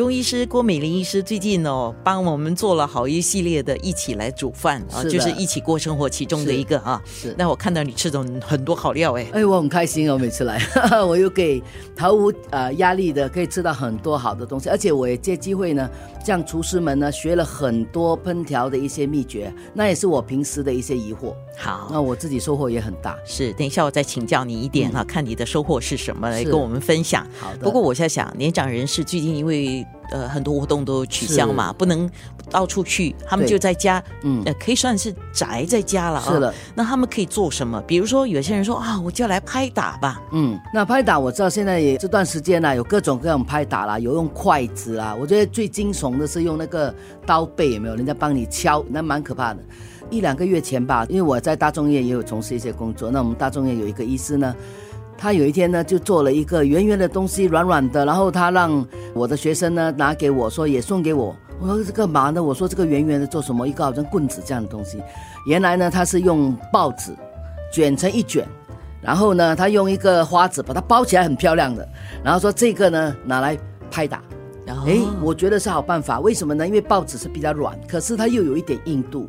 中医师郭美玲医师最近哦，帮我们做了好一系列的“一起来煮饭”啊，就是一起过生活其中的一个啊。是那我看到你吃的很多好料哎，哎，我很开心哦，每次来，我又给毫无呃压力的，可以吃到很多好的东西，而且我也借机会呢，向厨师们呢学了很多烹调的一些秘诀，那也是我平时的一些疑惑，好。那我自己收获也很大。是，等一下我再请教你一点哈、看你的收获是什么，来跟我们分享。好的，不过我在想，年长人士最近因为呃很多活动都取消嘛，不能到处去，他们就在家，嗯呃，可以算是宅在家了啊。是的。那他们可以做什么？比如说，有些人说啊，我就来拍打吧。嗯，那拍打我知道现在也这段时间呢、有各种各样拍打啦，有用筷子啦，我觉得最惊悚的是用那个刀背，有没有？人家帮你敲，那蛮可怕的。一两个月前吧，因为我在大众业也有从事一些工作，那我们大众业有一个医师呢，他有一天呢就做了一个圆圆的东西，软软的，然后他让我的学生呢拿给我说也送给我。我说这干嘛呢？我说这个圆圆的做什么？一个好像棍子这样的东西。原来呢，他是用报纸卷成一卷，然后呢，他用一个花纸把它包起来，很漂亮的。然后说这个呢拿来拍打。然后，哎，我觉得是好办法。为什么呢？因为报纸是比较软，可是它又有一点硬度，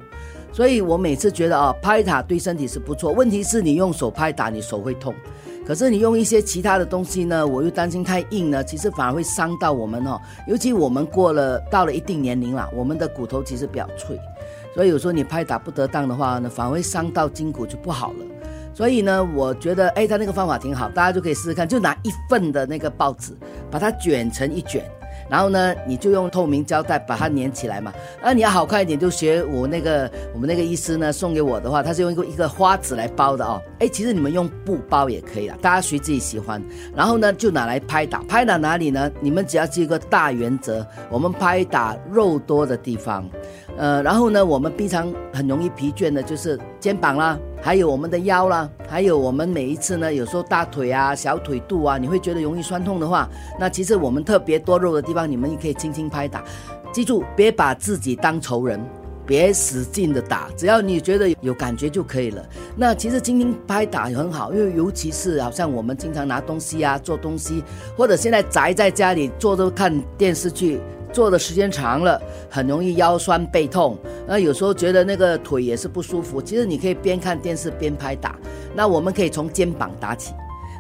所以我每次觉得啊，拍打对身体是不错。问题是你用手拍打，你手会痛。可是你用一些其他的东西呢，我又担心太硬呢，其实反而会伤到我们哦。尤其我们过了到了一定年龄了，我们的骨头其实比较脆，所以有时候你拍打不得当的话呢，反而会伤到筋骨就不好了。所以呢，我觉得哎，他那个方法挺好，大家就可以试试看，就拿一份的那个报纸，把它卷成一卷。然后呢，你就用透明胶带把它粘起来嘛。那你要好看一点，就学我那个我们那个医师呢送给我的话，他是用一个一个花纸来包的哦。哎，其实你们用布包也可以啦，大家随自己喜欢。然后呢，就拿来拍打，拍打哪里呢？你们只要记一个大原则，我们拍打肉多的地方。呃，然后呢，我们平常很容易疲倦的就是肩膀啦，还有我们的腰啦，还有我们每一次呢，有时候大腿啊、小腿肚啊，你会觉得容易酸痛的话，那其实我们特别多肉的地方，你们也可以轻轻拍打。记住，别把自己当仇人。别使劲的打，只要你觉得有感觉就可以了。那其实轻轻拍打也很好，因为尤其是好像我们经常拿东西啊、做东西，或者现在宅在家里坐着看电视剧，坐的时间长了，很容易腰酸背痛。那有时候觉得那个腿也是不舒服。其实你可以边看电视边拍打。那我们可以从肩膀打起。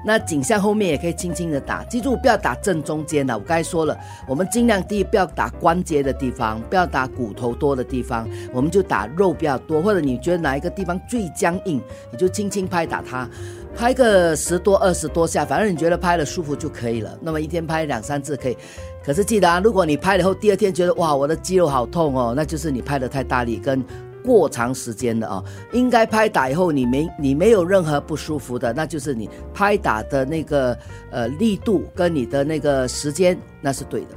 那颈项后面也可以轻轻的打，记住不要打正中间的。我刚才说了，我们尽量第一不要打关节的地方，不要打骨头多的地方，我们就打肉比较多，或者你觉得哪一个地方最僵硬，你就轻轻拍打它，拍个十多二十多下，反正你觉得拍了舒服就可以了。那么一天拍两三次可以，可是记得啊，如果你拍了后第二天觉得哇我的肌肉好痛哦，那就是你拍的太大力跟。过长时间的啊，应该拍打以后你没你没有任何不舒服的，那就是你拍打的那个呃力度跟你的那个时间那是对的。